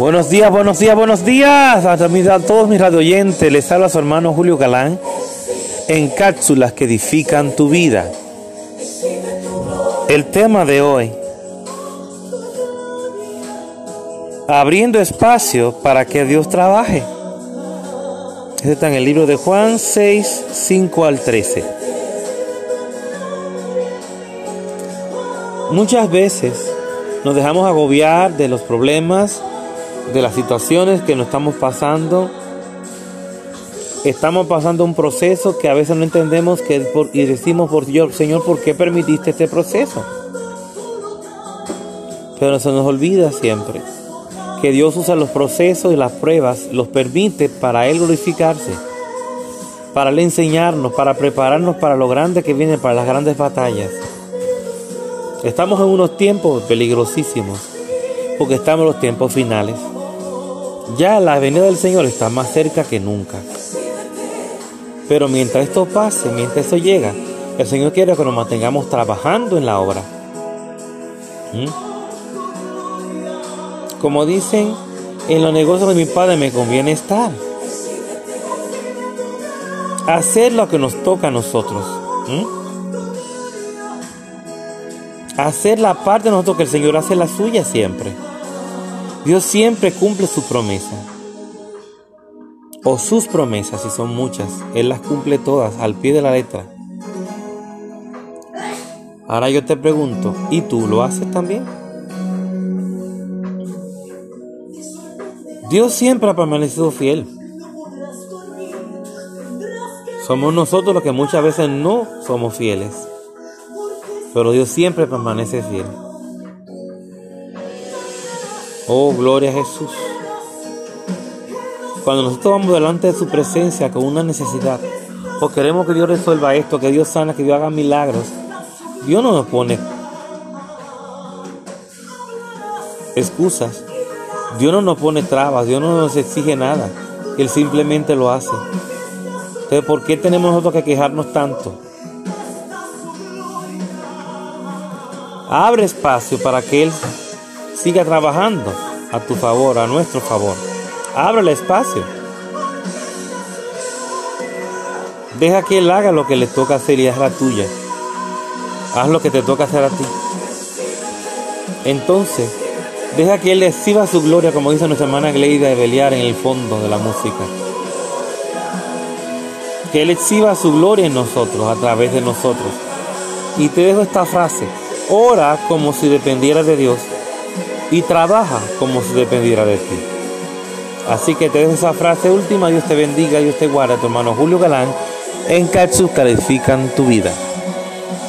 Buenos días, buenos días, buenos días a, todos mis radioyentes. Les habla su hermano Julio Galán en cápsulas que edifican tu vida. El tema de hoy, abriendo espacio para que Dios trabaje. Este está en el libro de Juan 6, 5 al 13. Muchas veces nos dejamos agobiar de los problemas de las situaciones que nos estamos pasando. Estamos pasando un proceso que a veces no entendemos que y decimos por Dios, Señor, ¿por qué permitiste este proceso? Pero se nos olvida siempre que Dios usa los procesos y las pruebas, los permite para Él glorificarse, para Él enseñarnos, para prepararnos para lo grande que viene, para las grandes batallas. Estamos en unos tiempos peligrosísimos, porque estamos en los tiempos finales. Ya la venida del Señor está más cerca que nunca. Pero mientras esto pase, mientras eso llega, el Señor quiere que nos mantengamos trabajando en la obra. ¿Mm? Como dicen, en los negocios de mi Padre me conviene estar. Hacer lo que nos toca a nosotros. ¿Mm? Hacer la parte de nosotros que el Señor hace la suya siempre. Dios siempre cumple su promesa. O sus promesas, si son muchas. Él las cumple todas al pie de la letra. Ahora yo te pregunto, ¿y tú lo haces también? Dios siempre ha permanecido fiel. Somos nosotros los que muchas veces no somos fieles. Pero Dios siempre permanece fiel. Oh, gloria a Jesús. Cuando nosotros vamos delante de su presencia con una necesidad, o queremos que Dios resuelva esto, que Dios sana, que Dios haga milagros, Dios no nos pone excusas. Dios no nos pone trabas, Dios no nos exige nada. Él simplemente lo hace. Entonces, ¿por qué tenemos nosotros que quejarnos tanto? Abre espacio para que Él siga trabajando a tu favor, a nuestro favor. Abre el espacio. Deja que Él haga lo que le toca hacer y haz la tuya. Haz lo que te toca hacer a ti. Entonces, deja que Él exhiba su gloria, como dice nuestra hermana Gleida de Beliar en el fondo de la música. Que Él exhiba su gloria en nosotros, a través de nosotros. Y te dejo esta frase. Ora como si dependiera de Dios y trabaja como si dependiera de ti. Así que te dejo esa frase última, Dios te bendiga, Dios te guarde, tu hermano Julio Galán, en Katsu califican tu vida.